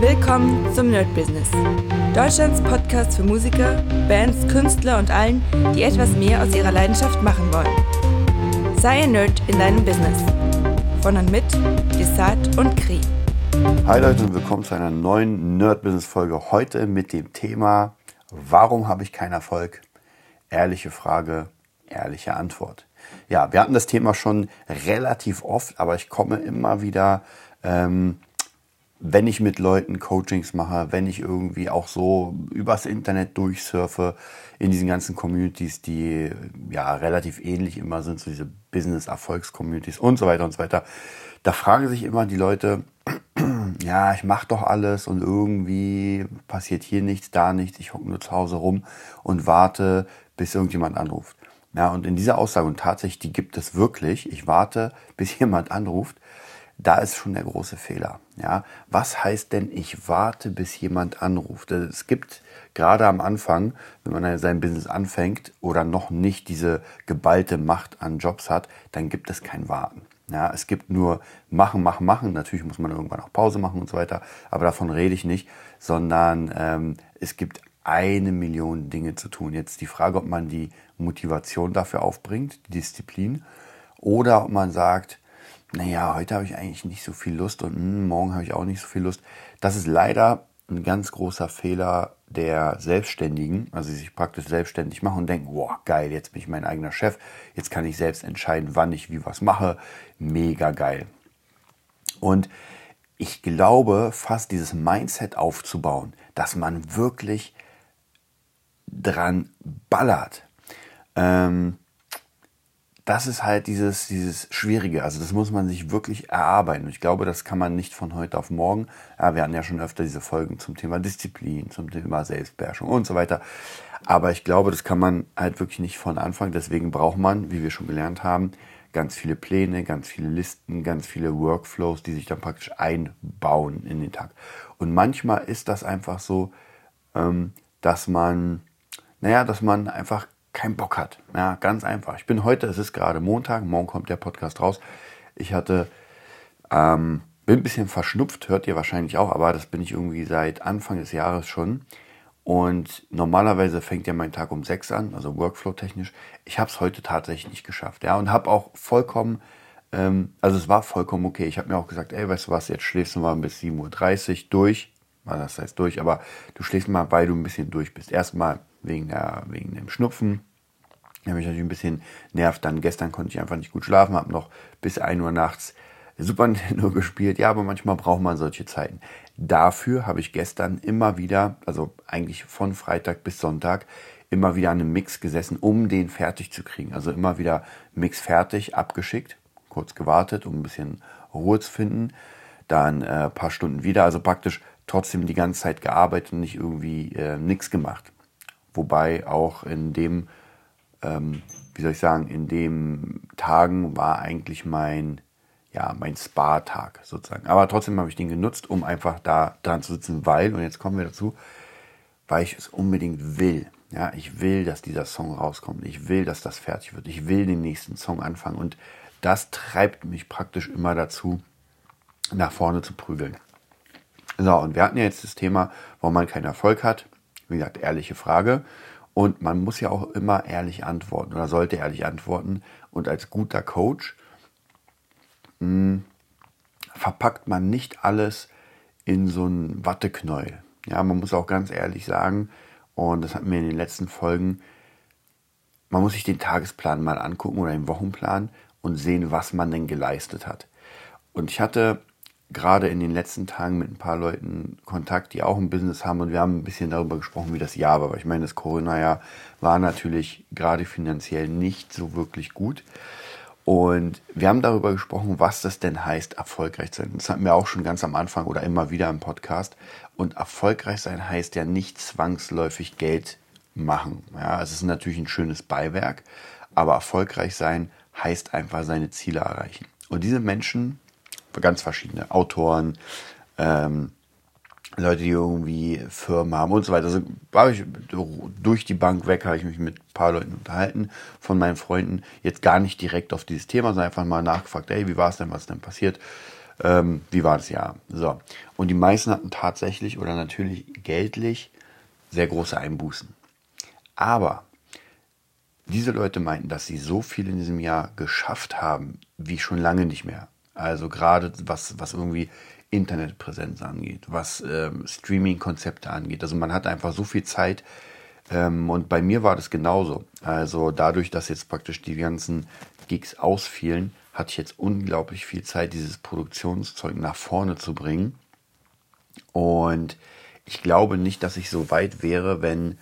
Willkommen zum Nerd Business. Deutschlands Podcast für Musiker, Bands, Künstler und allen, die etwas mehr aus ihrer Leidenschaft machen wollen. Sei ein Nerd in deinem Business. Von und mit Desart und Kri. Hi Leute und willkommen zu einer neuen Nerd Business Folge. Heute mit dem Thema Warum habe ich keinen Erfolg? Ehrliche Frage, ehrliche Antwort. Ja, wir hatten das Thema schon relativ oft, aber ich komme immer wieder ähm, wenn ich mit Leuten Coachings mache, wenn ich irgendwie auch so übers Internet durchsurfe, in diesen ganzen Communities, die ja relativ ähnlich immer sind, so diese Business-Erfolgs-Communities und so weiter und so weiter, da fragen sich immer die Leute, ja, ich mache doch alles und irgendwie passiert hier nichts, da nichts, ich hocke nur zu Hause rum und warte, bis irgendjemand anruft. Ja, und in dieser Aussage, und tatsächlich, die gibt es wirklich, ich warte, bis jemand anruft, da ist schon der große Fehler. Ja, was heißt denn, ich warte, bis jemand anruft? Es gibt gerade am Anfang, wenn man sein Business anfängt oder noch nicht diese geballte Macht an Jobs hat, dann gibt es kein Warten. Ja, es gibt nur machen, machen, machen. Natürlich muss man irgendwann auch Pause machen und so weiter, aber davon rede ich nicht, sondern ähm, es gibt eine Million Dinge zu tun. Jetzt die Frage, ob man die Motivation dafür aufbringt, die Disziplin, oder ob man sagt, naja, heute habe ich eigentlich nicht so viel Lust und mh, hm, morgen habe ich auch nicht so viel Lust. Das ist leider ein ganz großer Fehler der Selbstständigen, also die sich praktisch selbstständig machen und denken, boah, geil, jetzt bin ich mein eigener Chef, jetzt kann ich selbst entscheiden, wann ich wie was mache. Mega geil. Und ich glaube, fast dieses Mindset aufzubauen, dass man wirklich dran ballert. Ähm, das ist halt dieses, dieses Schwierige. Also das muss man sich wirklich erarbeiten. Ich glaube, das kann man nicht von heute auf morgen. Ja, wir hatten ja schon öfter diese Folgen zum Thema Disziplin, zum Thema Selbstbeherrschung und so weiter. Aber ich glaube, das kann man halt wirklich nicht von Anfang. Deswegen braucht man, wie wir schon gelernt haben, ganz viele Pläne, ganz viele Listen, ganz viele Workflows, die sich dann praktisch einbauen in den Tag. Und manchmal ist das einfach so, ähm, dass man, naja, dass man einfach keinen Bock hat. Ja, ganz einfach. Ich bin heute, es ist gerade Montag, morgen kommt der Podcast raus. Ich hatte, ähm, bin ein bisschen verschnupft, hört ihr wahrscheinlich auch, aber das bin ich irgendwie seit Anfang des Jahres schon. Und normalerweise fängt ja mein Tag um sechs an, also Workflow-technisch. Ich habe es heute tatsächlich nicht geschafft. Ja, und habe auch vollkommen, ähm, also es war vollkommen okay. Ich habe mir auch gesagt, ey, weißt du was, jetzt schläfst du mal bis 7.30 Uhr durch. Das heißt durch, aber du schläfst mal, weil du ein bisschen durch bist. Erstmal wegen, der, wegen dem Schnupfen, der mich natürlich ein bisschen nervt. Dann gestern konnte ich einfach nicht gut schlafen, habe noch bis 1 Uhr nachts Super Nintendo gespielt. Ja, aber manchmal braucht man solche Zeiten. Dafür habe ich gestern immer wieder, also eigentlich von Freitag bis Sonntag, immer wieder an einem Mix gesessen, um den fertig zu kriegen. Also immer wieder Mix fertig, abgeschickt, kurz gewartet, um ein bisschen Ruhe zu finden. Dann äh, paar Stunden wieder, also praktisch trotzdem die ganze Zeit gearbeitet und nicht irgendwie äh, nichts gemacht. Wobei auch in dem ähm, wie soll ich sagen, in den Tagen war eigentlich mein, ja, mein Spa-Tag sozusagen. Aber trotzdem habe ich den genutzt, um einfach da dran zu sitzen, weil, und jetzt kommen wir dazu, weil ich es unbedingt will. Ja, ich will, dass dieser Song rauskommt. Ich will, dass das fertig wird. Ich will den nächsten Song anfangen. Und das treibt mich praktisch immer dazu, nach vorne zu prügeln. So, und wir hatten ja jetzt das Thema, warum man keinen Erfolg hat. Wie gesagt, ehrliche Frage. Und man muss ja auch immer ehrlich antworten oder sollte ehrlich antworten. Und als guter Coach mh, hm, verpackt man nicht alles in so einen Watteknäuel. Ja, man muss auch ganz ehrlich sagen, und das hatten wir in den letzten Folgen, man muss sich den Tagesplan mal angucken oder den Wochenplan und sehen, was man denn geleistet hat. Und ich hatte gerade in den letzten Tagen mit ein paar Leuten Kontakt, die auch ein Business haben und wir haben ein bisschen darüber gesprochen, wie das Jahr war. Aber ich meine, das Corona-Jahr war natürlich gerade finanziell nicht so wirklich gut. Und wir haben darüber gesprochen, was das denn heißt, erfolgreich sein. Das hatten wir auch schon ganz am Anfang oder immer wieder im Podcast. Und erfolgreich sein heißt ja nicht zwangsläufig Geld machen. Ja, es ist natürlich ein schönes Beiwerk, aber erfolgreich sein heißt einfach seine Ziele erreichen. Und diese Menschen, ganz verschiedene Autoren, ähm, Leute, die irgendwie Firmen haben und so weiter. Also habe ich durch die Bank weg, habe ich mich mit ein paar Leuten unterhalten von meinen Freunden. Jetzt gar nicht direkt auf dieses Thema, sondern einfach mal nachgefragt, hey, wie war es denn, was ist denn passiert? Ähm, wie war das Jahr? So. Und die meisten hatten tatsächlich oder natürlich geldlich sehr große Einbußen. Aber diese Leute meinten, dass sie so viel in diesem Jahr geschafft haben, wie schon lange nicht mehr. Also gerade was, was irgendwie Internetpräsenz angeht, was ähm, Streaming-Konzepte angeht. Also man hat einfach so viel Zeit. Ähm, und bei mir war das genauso. Also dadurch, dass jetzt praktisch die ganzen Gigs ausfielen, hatte ich jetzt unglaublich viel Zeit, dieses Produktionszeug nach vorne zu bringen. Und ich glaube nicht, dass ich so weit wäre, wenn,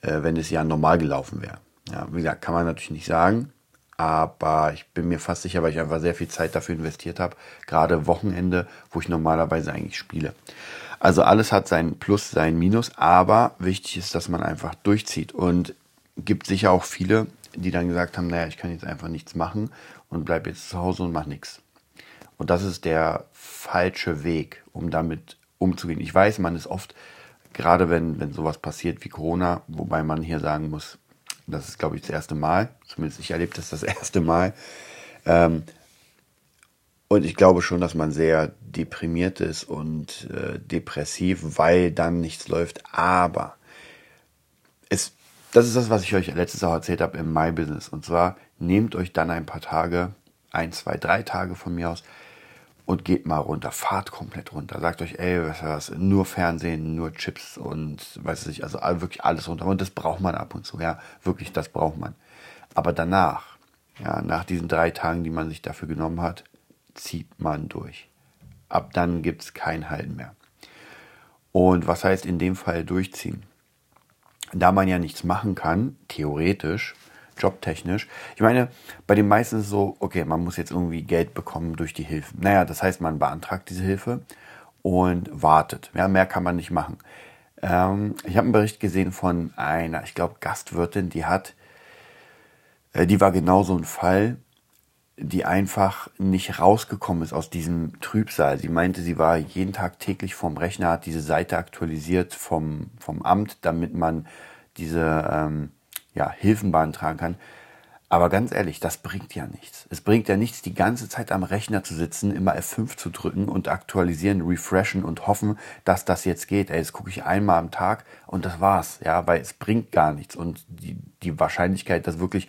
äh, wenn es ja normal gelaufen wäre. Ja, wie gesagt, kann man natürlich nicht sagen, aber ich bin mir fast sicher, weil ich einfach sehr viel Zeit dafür investiert habe, gerade Wochenende, wo ich normalerweise eigentlich spiele. Also alles hat sein Plus, sein Minus, aber wichtig ist, dass man einfach durchzieht und gibt sicher auch viele, die dann gesagt haben, naja, ich kann jetzt einfach nichts machen und bleibe jetzt zu Hause und mache nichts. Und das ist der falsche Weg, um damit umzugehen. Ich weiß, man ist oft, gerade wenn, wenn sowas passiert wie Corona, wobei man hier sagen muss, das ist, glaube ich, das erste Mal, zumindest ich erlebe das das erste Mal. Ähm, und ich glaube schon, dass man sehr deprimiert ist und äh, depressiv, weil dann nichts läuft. Aber es, das ist das, was ich euch letztes Jahr erzählt habe im My-Business. Und zwar nehmt euch dann ein paar Tage, ein, zwei, drei Tage von mir aus und geht mal runter, fahrt komplett runter. Sagt euch, ey, was was, nur Fernsehen, nur Chips und weiß ich, also wirklich alles runter. Und das braucht man ab und zu, ja, wirklich, das braucht man. Aber danach, ja, nach diesen drei Tagen, die man sich dafür genommen hat, zieht man durch. Ab dann gibt es kein Halten mehr. Und was heißt in dem Fall durchziehen? Da man ja nichts machen kann, theoretisch, jobtechnisch. Ich meine, bei den meisten ist es so, okay, man muss jetzt irgendwie Geld bekommen durch die Hilfen. Naja, das heißt, man beantragt diese Hilfe und wartet. Ja, mehr kann man nicht machen. Ähm, ich habe einen Bericht gesehen von einer, ich glaube, Gastwirtin, die hat, äh, die war genau so ein Fall, die einfach nicht rausgekommen ist aus diesem Trübsal. Sie meinte, sie war jeden Tag täglich vorm Rechner, hat diese Seite aktualisiert vom, vom Amt, damit man diese ähm, ja, Hilfen beantragen kann. Aber ganz ehrlich, das bringt ja nichts. Es bringt ja nichts, die ganze Zeit am Rechner zu sitzen, immer F5 zu drücken und aktualisieren, refreshen und hoffen, dass das jetzt geht. Ey, jetzt gucke ich einmal am Tag und das war's. Ja, weil es bringt gar nichts. Und die, die Wahrscheinlichkeit, dass wirklich,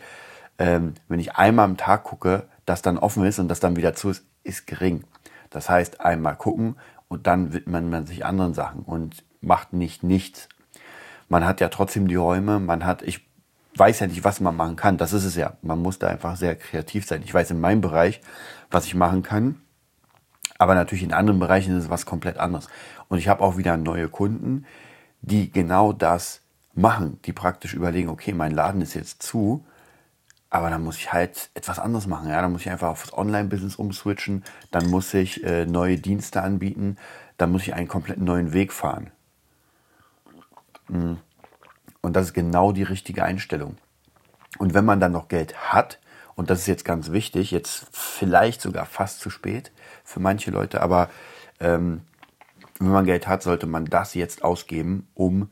ähm, wenn ich einmal am Tag gucke, das dann offen ist und das dann wieder zu ist, ist gering. Das heißt, einmal gucken und dann widmet man sich anderen Sachen und macht nicht nichts. Man hat ja trotzdem die Räume, man hat, ich weiß ja nicht, was man machen kann. Das ist es ja. Man muss da einfach sehr kreativ sein. Ich weiß in meinem Bereich, was ich machen kann. Aber natürlich in anderen Bereichen ist es was komplett anderes. Und ich habe auch wieder neue Kunden, die genau das machen, die praktisch überlegen, okay, mein Laden ist jetzt zu, aber dann muss ich halt etwas anderes machen. Ja, dann muss ich einfach aufs Online-Business umswitchen, dann muss ich äh, neue Dienste anbieten, dann muss ich einen komplett neuen Weg fahren. Mhm. Und das ist genau die richtige Einstellung. Und wenn man dann noch Geld hat, und das ist jetzt ganz wichtig, jetzt vielleicht sogar fast zu spät für manche Leute, aber ähm, wenn man Geld hat, sollte man das jetzt ausgeben, um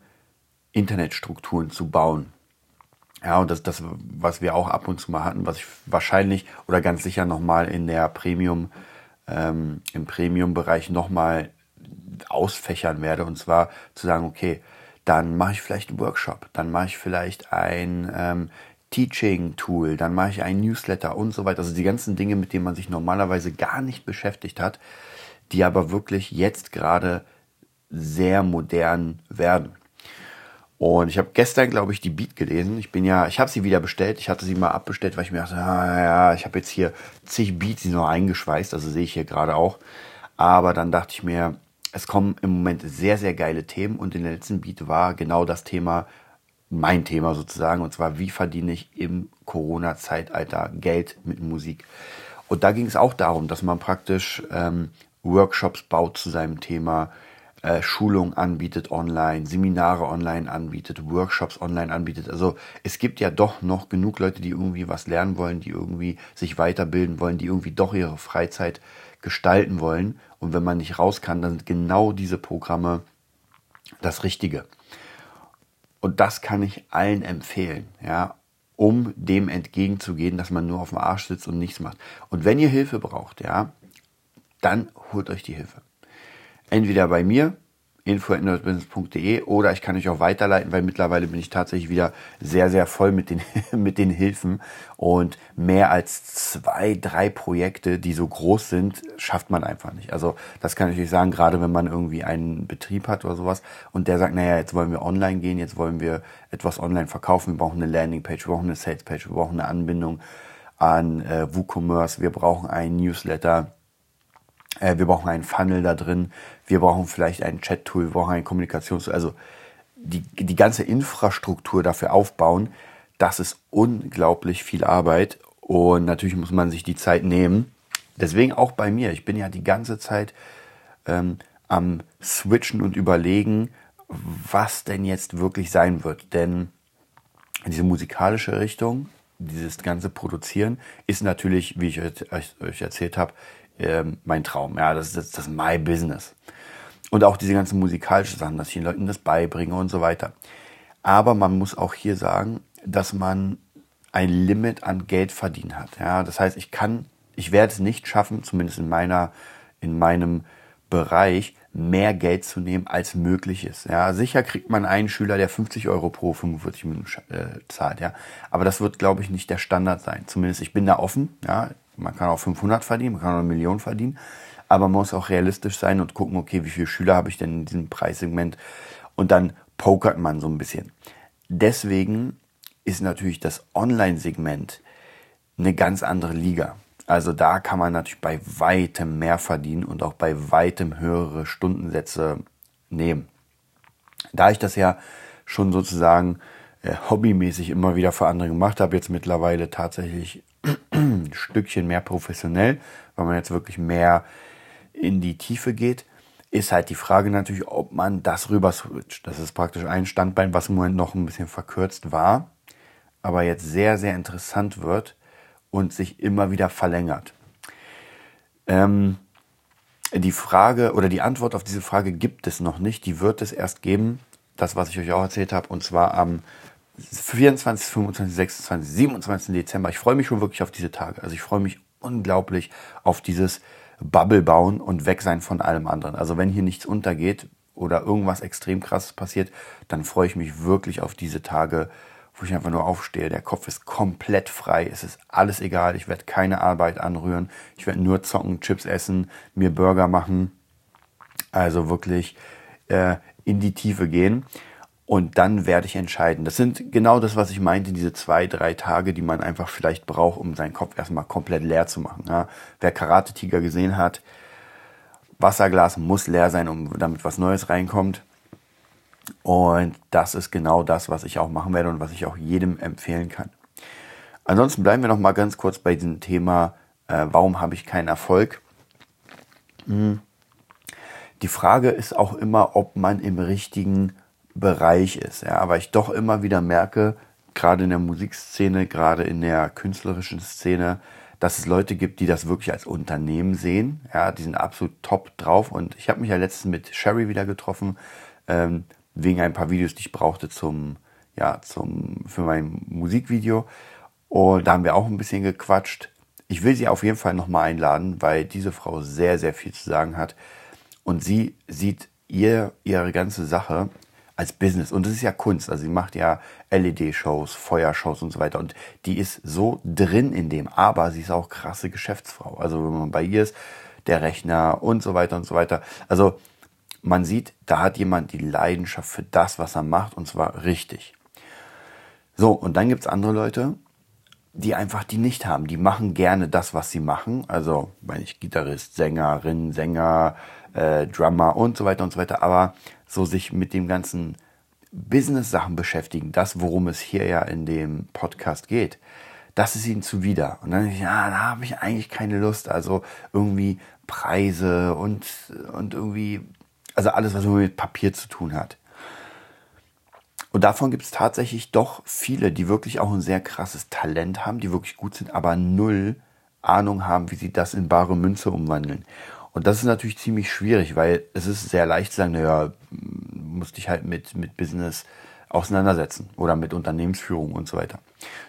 Internetstrukturen zu bauen. Ja, und das ist das, was wir auch ab und zu mal hatten, was ich wahrscheinlich oder ganz sicher nochmal in der Premium, ähm, im Premium-Bereich nochmal ausfächern werde. Und zwar zu sagen, okay, dann mache ich vielleicht einen Workshop, dann mache ich vielleicht ein ähm, Teaching-Tool, dann mache ich einen Newsletter und so weiter. Also die ganzen Dinge, mit denen man sich normalerweise gar nicht beschäftigt hat, die aber wirklich jetzt gerade sehr modern werden. Und ich habe gestern, glaube ich, die Beat gelesen. Ich bin ja, ich habe sie wieder bestellt. Ich hatte sie mal abbestellt, weil ich mir dachte, ah, ich habe jetzt hier zig Beats, die noch eingeschweißt. Also sehe ich hier gerade auch. Aber dann dachte ich mir, es kommen im Moment sehr, sehr geile Themen und in der letzten Beat war genau das Thema, mein Thema sozusagen, und zwar, wie verdiene ich im Corona-Zeitalter Geld mit Musik. Und da ging es auch darum, dass man praktisch ähm, Workshops baut zu seinem Thema, äh, Schulungen anbietet online, Seminare online anbietet, Workshops online anbietet. Also es gibt ja doch noch genug Leute, die irgendwie was lernen wollen, die irgendwie sich weiterbilden wollen, die irgendwie doch ihre Freizeit gestalten wollen. Und wenn man nicht raus kann, dann sind genau diese Programme das Richtige. Und das kann ich allen empfehlen, ja, um dem entgegenzugehen, dass man nur auf dem Arsch sitzt und nichts macht. Und wenn ihr Hilfe braucht, ja, dann holt euch die Hilfe. Entweder bei mir, info.nerdbusiness.de oder ich kann euch auch weiterleiten, weil mittlerweile bin ich tatsächlich wieder sehr, sehr voll mit den, mit den Hilfen und mehr als zwei, drei Projekte, die so groß sind, schafft man einfach nicht. Also das kann ich euch sagen, gerade wenn man irgendwie einen Betrieb hat oder sowas und der sagt, naja, jetzt wollen wir online gehen, jetzt wollen wir etwas online verkaufen, wir brauchen eine Landingpage, wir brauchen eine Salespage, wir brauchen eine Anbindung an äh, WooCommerce, wir brauchen einen Newsletter, wir brauchen einen Funnel da drin, wir brauchen vielleicht ein Chat-Tool, wir brauchen ein Kommunikations-Tool. Also die, die ganze Infrastruktur dafür aufbauen, das ist unglaublich viel Arbeit und natürlich muss man sich die Zeit nehmen. Deswegen auch bei mir. Ich bin ja die ganze Zeit ähm, am Switchen und überlegen, was denn jetzt wirklich sein wird. Denn diese musikalische Richtung, dieses ganze Produzieren, ist natürlich, wie ich euch erzählt habe, ähm, mein Traum. Ja, das ist das, das My Business. Und auch diese ganzen musikalischen Sachen, dass ich den Leuten das beibringe und so weiter. Aber man muss auch hier sagen, dass man ein Limit an Geld verdienen hat. Ja, das heißt, ich kann, ich werde es nicht schaffen, zumindest in meiner, in meinem Bereich, mehr Geld zu nehmen, als möglich ist. Ja, sicher kriegt man einen Schüler, der 50 Euro pro 45 Minuten äh, zahlt. Ja, aber das wird, glaube ich, nicht der Standard sein. Zumindest ich bin da offen. Ja, man kann auch 500 verdienen, man kann auch eine Million verdienen. Aber man muss auch realistisch sein und gucken, okay, wie viele Schüler habe ich denn in diesem Preissegment? Und dann pokert man so ein bisschen. Deswegen ist natürlich das Online-Segment eine ganz andere Liga. Also da kann man natürlich bei weitem mehr verdienen und auch bei weitem höhere Stundensätze nehmen. Da ich das ja schon sozusagen äh, hobbymäßig immer wieder für andere gemacht habe, jetzt mittlerweile tatsächlich Stückchen mehr professionell, weil man jetzt wirklich mehr in die Tiefe geht, ist halt die Frage natürlich, ob man das rüber switcht. Das ist praktisch ein Standbein, was im Moment noch ein bisschen verkürzt war, aber jetzt sehr, sehr interessant wird und sich immer wieder verlängert. Ähm, die Frage oder die Antwort auf diese Frage gibt es noch nicht. Die wird es erst geben, das, was ich euch auch erzählt habe, und zwar am 24, 25, 26, 27 Dezember. Ich freue mich schon wirklich auf diese Tage. Also ich freue mich unglaublich auf dieses Bubble bauen und weg sein von allem anderen. Also wenn hier nichts untergeht oder irgendwas extrem krasses passiert, dann freue ich mich wirklich auf diese Tage, wo ich einfach nur aufstehe. Der Kopf ist komplett frei. Es ist alles egal. Ich werde keine Arbeit anrühren. Ich werde nur zocken, Chips essen, mir Burger machen. Also wirklich äh, in die Tiefe gehen. Und dann werde ich entscheiden. Das sind genau das, was ich meinte, diese zwei, drei Tage, die man einfach vielleicht braucht, um seinen Kopf erstmal komplett leer zu machen. Ja. Wer Karate Tiger gesehen hat, Wasserglas muss leer sein, um damit was Neues reinkommt. Und das ist genau das, was ich auch machen werde und was ich auch jedem empfehlen kann. Ansonsten bleiben wir noch mal ganz kurz bei diesem Thema, äh, warum habe ich keinen Erfolg? Hm. Die Frage ist auch immer, ob man im richtigen Bereich ist. Ja, aber ich doch immer wieder merke, gerade in der Musikszene, gerade in der künstlerischen Szene, dass es Leute gibt, die das wirklich als Unternehmen sehen. Ja, die sind absolut top drauf. Und ich habe mich ja letztens mit Sherry wieder getroffen, ähm, wegen ein paar Videos, die ich brauchte zum, ja, zum, für mein Musikvideo. Und da haben wir auch ein bisschen gequatscht. Ich will sie auf jeden Fall nochmal einladen, weil diese Frau sehr, sehr viel zu sagen hat. Und sie sieht ihr, ihre ganze Sache als Business. Und das ist ja Kunst. Also sie macht ja LED-Shows, Feuershows und so weiter. Und die ist so drin in dem. Aber sie ist auch krasse Geschäftsfrau. Also wenn man bei ihr ist, der Rechner und so weiter und so weiter. Also man sieht, da hat jemand die Leidenschaft für das, was er macht. Und zwar richtig. So, und dann gibt's andere Leute, die einfach die nicht haben. Die machen gerne das, was sie machen. Also, meine ich, Gitarrist, Sängerin, Sänger, äh, Drummer und so weiter und so weiter. Aber so sich mit dem ganzen Business-Sachen beschäftigen, das, worum es hier ja in dem Podcast geht, das ist ihnen zuwider. Und dann, ja, da habe ich eigentlich keine Lust. Also irgendwie Preise und, und irgendwie, also alles, was mit Papier zu tun hat. Und davon gibt es tatsächlich doch viele, die wirklich auch ein sehr krasses Talent haben, die wirklich gut sind, aber null Ahnung haben, wie sie das in bare Münze umwandeln. Und das ist natürlich ziemlich schwierig, weil es ist sehr leicht zu sagen, naja, musst dich halt mit, mit Business auseinandersetzen oder mit Unternehmensführung und so weiter.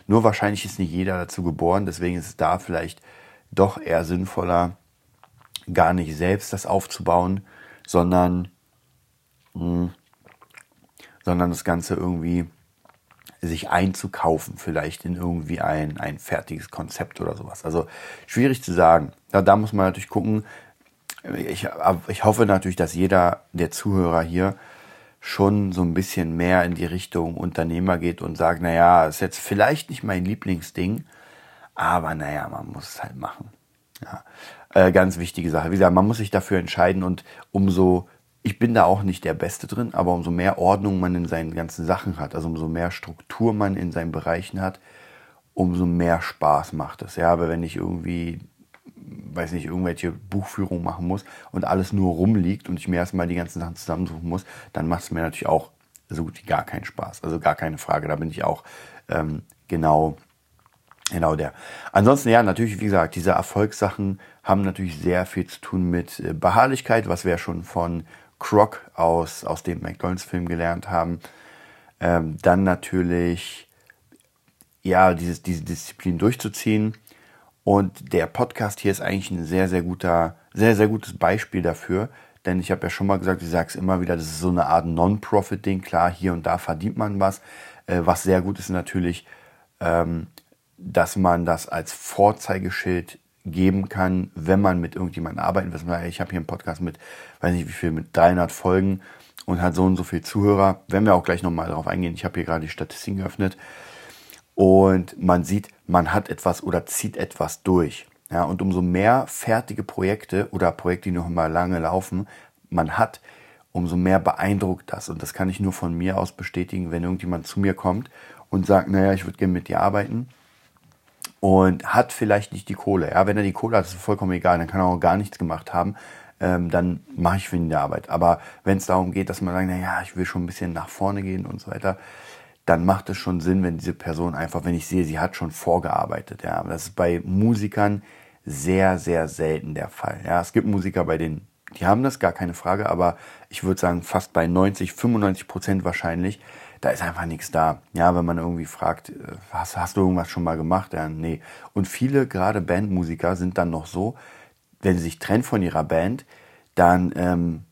Nur wahrscheinlich ist nicht jeder dazu geboren, deswegen ist es da vielleicht doch eher sinnvoller, gar nicht selbst das aufzubauen, sondern, mh, hm, sondern das Ganze irgendwie sich einzukaufen, vielleicht in irgendwie ein, ein fertiges Konzept oder sowas. Also schwierig zu sagen. Ja, da muss man natürlich gucken. Ich, ich hoffe natürlich, dass jeder der Zuhörer hier schon so ein bisschen mehr in die Richtung Unternehmer geht und sagt, naja, ist jetzt vielleicht nicht mein Lieblingsding, aber naja, man muss es halt machen. Ja, äh, ganz wichtige Sache. Wie gesagt, man muss sich dafür entscheiden und umso ich bin da auch nicht der Beste drin, aber umso mehr Ordnung man in seinen ganzen Sachen hat, also umso mehr Struktur man in seinen Bereichen hat, umso mehr Spaß macht es. Ja, aber wenn ich irgendwie, weiß nicht, irgendwelche Buchführungen machen muss und alles nur rumliegt und ich mir erstmal die ganzen Sachen zusammensuchen muss, dann macht es mir natürlich auch so gut wie gar keinen Spaß. Also gar keine Frage. Da bin ich auch ähm, genau Genau der. Ansonsten, ja, natürlich, wie gesagt, diese Erfolgssachen haben natürlich sehr viel zu tun mit äh, Beharrlichkeit, was wir schon von Croc aus, aus dem McDonalds-Film gelernt haben. Ähm, dann natürlich, ja, dieses, diese Disziplin durchzuziehen. Und der Podcast hier ist eigentlich ein sehr, sehr guter, sehr, sehr gutes Beispiel dafür. Denn ich habe ja schon mal gesagt, ich sage es immer wieder, das ist so eine Art Non-Profit-Ding. Klar, hier und da verdient man was. Äh, was sehr gut ist natürlich, ähm, dass man das als Vorzeigeschild geben kann, wenn man mit irgendjemandem arbeiten will. Ich habe hier einen Podcast mit, weiß nicht wie viel, mit 300 Folgen und hat so und so viel Zuhörer. Wenn wir auch gleich nochmal darauf eingehen, ich habe hier gerade die Statistiken geöffnet und man sieht, man hat etwas oder zieht etwas durch. Ja, und umso mehr fertige Projekte oder Projekte, die noch mal lange laufen, man hat, umso mehr beeindruckt das. Und das kann ich nur von mir aus bestätigen, wenn irgendjemand zu mir kommt und sagt, naja, ich würde gerne mit dir arbeiten und hat vielleicht nicht die Kohle. Ja, wenn er die Kohle hat, ist es vollkommen egal, dann kann er auch gar nichts gemacht haben. Ähm, dann mache ich für ihn die Arbeit. Aber wenn es darum geht, dass man sagt, naja, ich will schon ein bisschen nach vorne gehen und so weiter, dann macht es schon Sinn, wenn diese Person einfach, wenn ich sehe, sie hat schon vorgearbeitet. Ja, das ist bei Musikern sehr, sehr selten der Fall. Ja, es gibt Musiker, bei denen die haben das, gar keine Frage, aber ich würde sagen, fast bei 90, 95 Prozent wahrscheinlich da ist einfach nichts da. Ja, wenn man irgendwie fragt, äh, hast, hast du irgendwas schon mal gemacht? Ja, nee. Und viele, gerade Bandmusiker, sind dann noch so, wenn sie sich trennen von ihrer Band, dann ähm,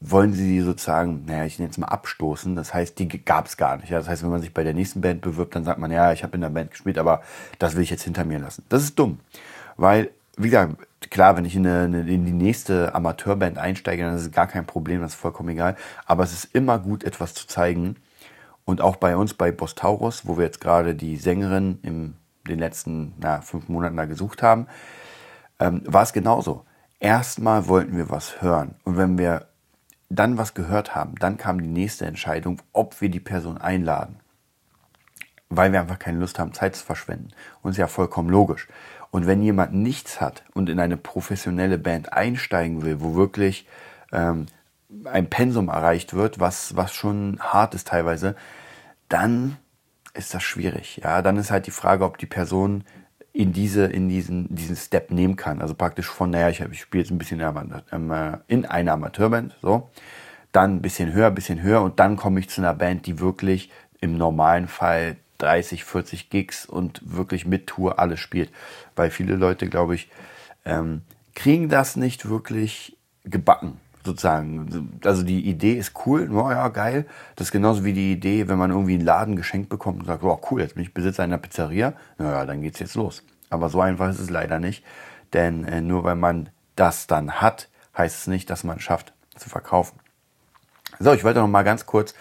wollen sie sozusagen, naja, ich nenne es mal abstoßen. Das heißt, die gab es gar nicht. Ja, das heißt, wenn man sich bei der nächsten Band bewirbt, dann sagt man, ja, ich habe in der Band gespielt, aber das will ich jetzt hinter mir lassen. Das ist dumm. Weil, wie gesagt, klar, wenn ich in, eine, in die nächste Amateurband einsteige, dann ist es gar kein Problem, das ist vollkommen egal. Aber es ist immer gut, etwas zu zeigen, und auch bei uns bei Bostaurus, wo wir jetzt gerade die Sängerin in den letzten na, fünf Monaten da gesucht haben, ähm, war es genauso. Erstmal wollten wir was hören. Und wenn wir dann was gehört haben, dann kam die nächste Entscheidung, ob wir die Person einladen. Weil wir einfach keine Lust haben, Zeit zu verschwenden. Und ist ja vollkommen logisch. Und wenn jemand nichts hat und in eine professionelle Band einsteigen will, wo wirklich ähm, ein Pensum erreicht wird, was, was schon hart ist teilweise, dann ist das schwierig. Ja, dann ist halt die Frage, ob die Person in diese, in diesen, diesen Step nehmen kann. Also praktisch von, naja, ich, ich spiele jetzt ein bisschen in einer Amateurband, so. Dann ein bisschen höher, ein bisschen höher und dann komme ich zu einer Band, die wirklich im normalen Fall 30, 40 Gigs und wirklich mit Tour alles spielt. Weil viele Leute, glaube ich, ähm, kriegen das nicht wirklich gebacken sozusagen. Also die Idee ist cool, oh ja, geil. Das ist genauso wie die Idee, wenn man irgendwie einen Laden geschenkt bekommt und sagt, oh cool, jetzt bin ich Besitzer einer Pizzeria, naja, dann geht's jetzt los. Aber so einfach ist es leider nicht. Denn äh, nur weil man das dann hat, heißt es nicht, dass man es schafft zu verkaufen. So, ich wollte noch mal ganz kurz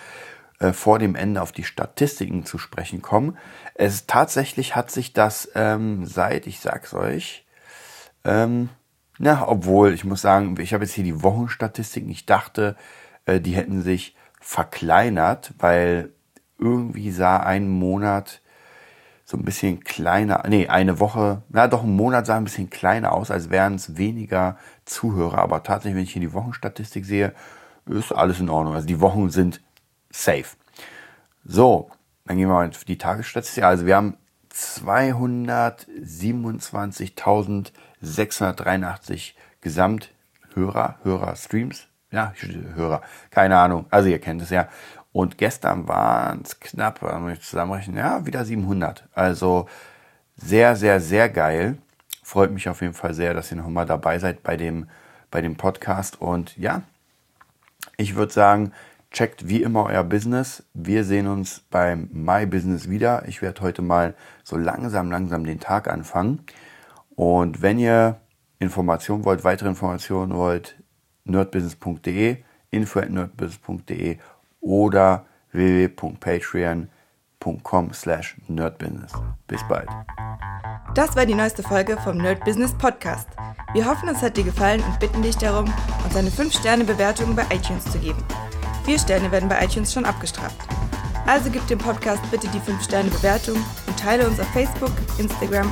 äh, vor dem Ende auf die Statistiken zu sprechen kommen. Es tatsächlich hat sich das ähm, seit, ich sag's euch, ähm, na, obwohl, ich muss sagen, ich habe jetzt hier die Wochenstatistiken. Ich dachte, äh, die hätten sich verkleinert, weil irgendwie sah ein Monat so ein bisschen kleiner, nee, eine Woche, na doch, ein Monat sah ein bisschen kleiner aus, als wären es weniger Zuhörer. Aber tatsächlich, wenn ich hier die Wochenstatistik sehe, ist alles in Ordnung. Also die Wochen sind safe. So, dann gehen wir mal auf die Tagesstatistik. Also wir haben 227.683 Gesamthörer, Hörer-Streams. Ja, Hörer, keine Ahnung. Also ihr kennt es ja. Und gestern waren es knapp, wenn wir zusammenrechnen, ja, wieder 700. Also sehr, sehr, sehr geil. Freut mich auf jeden Fall sehr, dass ihr nochmal dabei seid bei dem, bei dem Podcast. Und ja, ich würde sagen, checkt wie immer euer Business. Wir sehen uns beim My Business wieder. Ich werde heute mal so langsam, langsam den Tag anfangen. Und wenn ihr Informationen wollt, weitere Informationen wollt, nerdbusiness.de, info at nerdbusiness.de oder www.patreon.com slash nerdbusiness. Bis bald. Das war die neueste Folge vom Nerd Business Podcast. Wir hoffen, es hat dir gefallen und bitten dich darum, uns eine 5-Sterne-Bewertung bei iTunes zu geben. Vier Sterne werden bei iTunes schon abgestraft. Also gib dem Podcast bitte die 5-Sterne-Bewertung und teile uns auf Facebook, Instagram